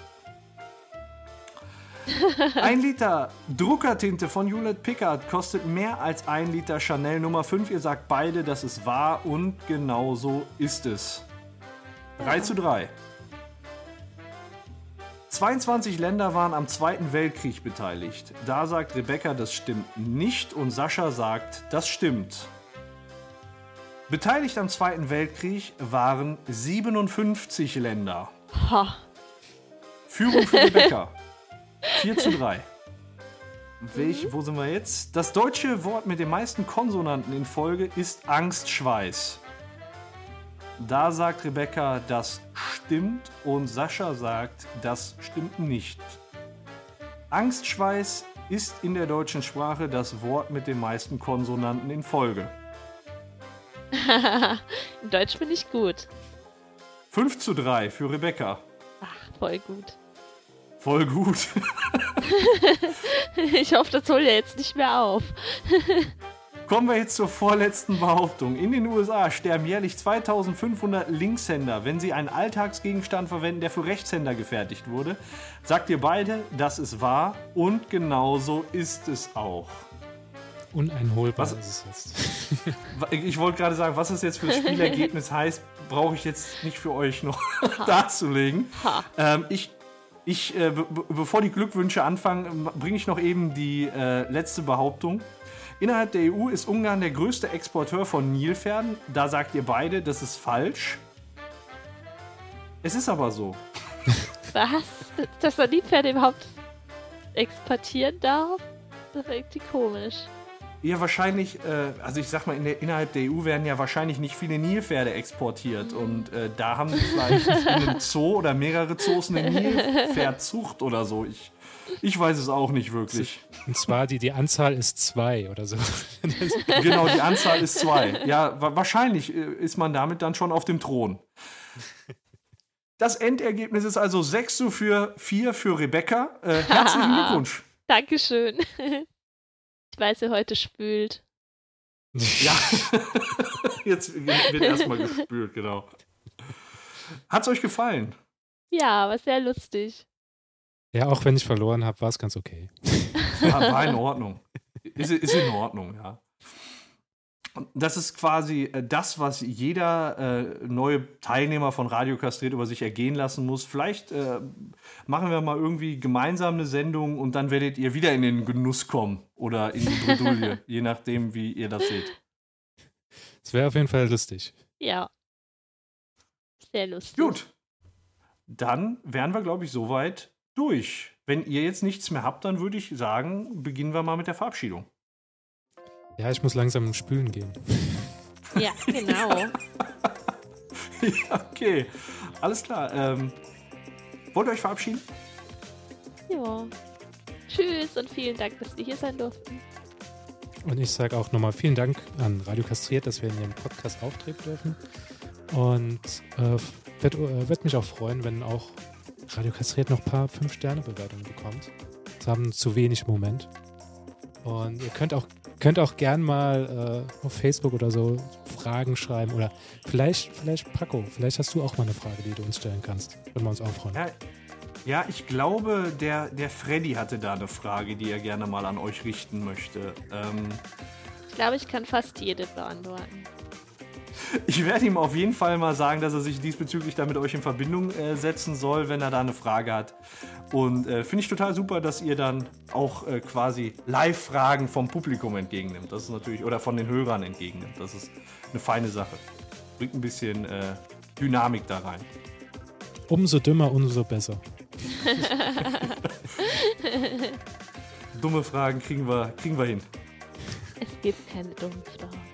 (laughs) Ein Liter Druckertinte von Hewlett Pickard kostet mehr als ein Liter Chanel Nummer 5. Ihr sagt beide, dass es wahr und genauso ist es. 3 zu 3. 22 Länder waren am Zweiten Weltkrieg beteiligt. Da sagt Rebecca, das stimmt nicht und Sascha sagt, das stimmt. Beteiligt am Zweiten Weltkrieg waren 57 Länder. Ha. Führung für Rebecca. (laughs) 4 zu 3. Welch, wo sind wir jetzt? Das deutsche Wort mit den meisten Konsonanten in Folge ist Angstschweiß. Da sagt Rebecca, das stimmt und Sascha sagt, das stimmt nicht. Angstschweiß ist in der deutschen Sprache das Wort mit den meisten Konsonanten in Folge. (laughs) In Deutsch bin ich gut. 5 zu 3 für Rebecca. Ach, voll gut. Voll gut. (laughs) Ich hoffe, das holt er jetzt nicht mehr auf. (laughs) Kommen wir jetzt zur vorletzten Behauptung. In den USA sterben jährlich 2500 Linkshänder, wenn sie einen Alltagsgegenstand verwenden, der für Rechtshänder gefertigt wurde. Sagt ihr beide, das ist wahr und genauso ist es auch. Uneinholbar Was- ist es jetzt. (laughs) Ich wollte gerade sagen, was es jetzt für das Spielergebnis (laughs) heißt, brauche ich jetzt nicht für euch noch (laughs) darzulegen. Ähm, ich, ich äh, be- bevor die Glückwünsche anfangen, bringe ich noch eben die äh, letzte Behauptung. Innerhalb der EU ist Ungarn der größte Exporteur von Nilpferden. Da sagt ihr beide, das ist falsch. Es ist aber so. (laughs) Was? Dass man die Pferde überhaupt exportieren darf? Das ist irgendwie komisch. Ja, wahrscheinlich, äh, also ich sag mal, in der, innerhalb der EU werden ja wahrscheinlich nicht viele Nilpferde exportiert. Und äh, da haben die vielleicht in einem (laughs) Zoo oder mehrere Zoos eine (laughs) Nilpferdzucht oder so. Ich, ich weiß es auch nicht wirklich. (laughs) Und zwar die, die Anzahl ist zwei oder so. (laughs) Genau, die Anzahl ist zwei. Ja, wa wahrscheinlich äh, ist man damit dann schon auf dem Thron. Das Endergebnis ist also 6 zu für 4 für Rebecca. Äh, (laughs) herzlichen Glückwunsch. Dankeschön. Ich weiß, wer heute spült. Ja, jetzt wird erstmal gespült, genau. Hat's euch gefallen? Ja, war sehr lustig. Ja, auch wenn ich verloren habe, war es ganz okay. (laughs) Ja, war in Ordnung. Ist, ist in Ordnung, ja. Das ist quasi äh, das, was jeder äh, neue Teilnehmer von Radio Kastriert über sich ergehen lassen muss. Vielleicht äh, machen wir mal irgendwie gemeinsam eine Sendung und dann werdet ihr wieder in den Genuss kommen oder in die Bredouille, (laughs) je nachdem, wie ihr das seht. Es wäre auf jeden Fall lustig. Ja. Sehr lustig. Gut. Dann wären wir, glaube ich, soweit durch. Wenn ihr jetzt nichts mehr habt, dann würde ich sagen, beginnen wir mal mit der Verabschiedung. Ja, ich muss langsam spülen gehen. Ja, genau. (laughs) ja, okay. Alles klar. Ähm, wollt ihr euch verabschieden? ja. Tschüss und vielen Dank, dass wir hier sein durften. Und ich sage auch nochmal vielen Dank an Radio Kastriert, dass wir in Ihrem Podcast auftreten dürfen. Und äh, wird, äh, wird mich auch freuen, wenn auch Radio Kastriert noch ein paar 5-Sterne-Bewertungen bekommt. Das haben zu wenig im Moment. Und ihr könnt auch, könnt auch gern mal äh, auf Facebook oder so Fragen schreiben. Oder vielleicht, vielleicht Paco, vielleicht hast du auch mal eine Frage, die du uns stellen kannst. Würden wir uns auch freuen. Ja, ja ich glaube, der, der Freddy hatte da eine Frage, die er gerne mal an euch richten möchte. Ähm, Ich glaube, ich kann fast jede beantworten. Ich werde ihm auf jeden Fall mal sagen, dass er sich diesbezüglich da mit euch in Verbindung äh, setzen soll, wenn er da eine Frage hat. Und äh, finde ich total super, dass ihr dann auch äh, quasi Live-Fragen vom Publikum entgegennimmt. Das ist natürlich, oder von den Hörern entgegennimmt. Das ist eine feine Sache. Bringt ein bisschen äh, Dynamik da rein. Umso dümmer, umso besser. (laughs) Dumme Fragen kriegen wir, kriegen wir hin. Es gibt keine dummen Fragen.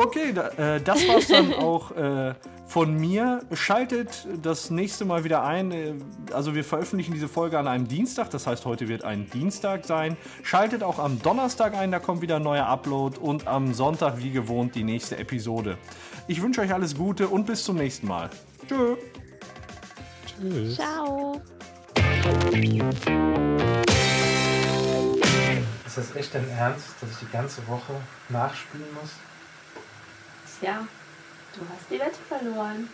Okay, da, äh, das war's dann (laughs) auch äh, von mir. Schaltet das nächste Mal wieder ein. Äh, Also wir veröffentlichen diese Folge an einem Dienstag, das heißt heute wird ein Dienstag sein. Schaltet auch am Donnerstag ein, da kommt wieder ein neuer Upload und am Sonntag wie gewohnt die nächste Episode. Ich wünsche euch alles Gute und bis zum nächsten Mal. Tschö. Tschüss. Ciao. Ist das echt dein Ernst, dass ich die ganze Woche nachspielen muss? Tja, du hast die Wette verloren.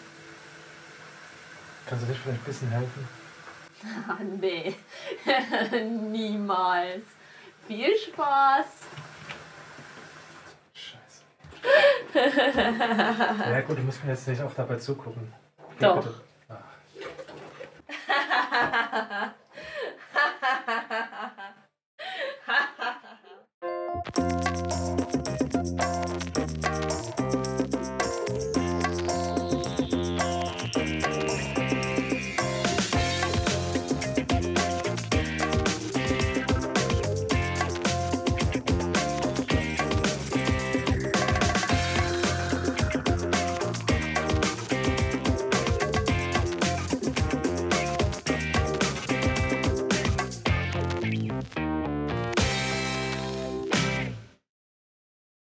Kannst du dich vielleicht ein bisschen helfen? (laughs) Nee, (laughs) niemals. Viel Spaß. Scheiße. (laughs) ja gut, du musst mir jetzt nicht auch dabei zugucken. Geh Doch. Bitte. Ach. Ah.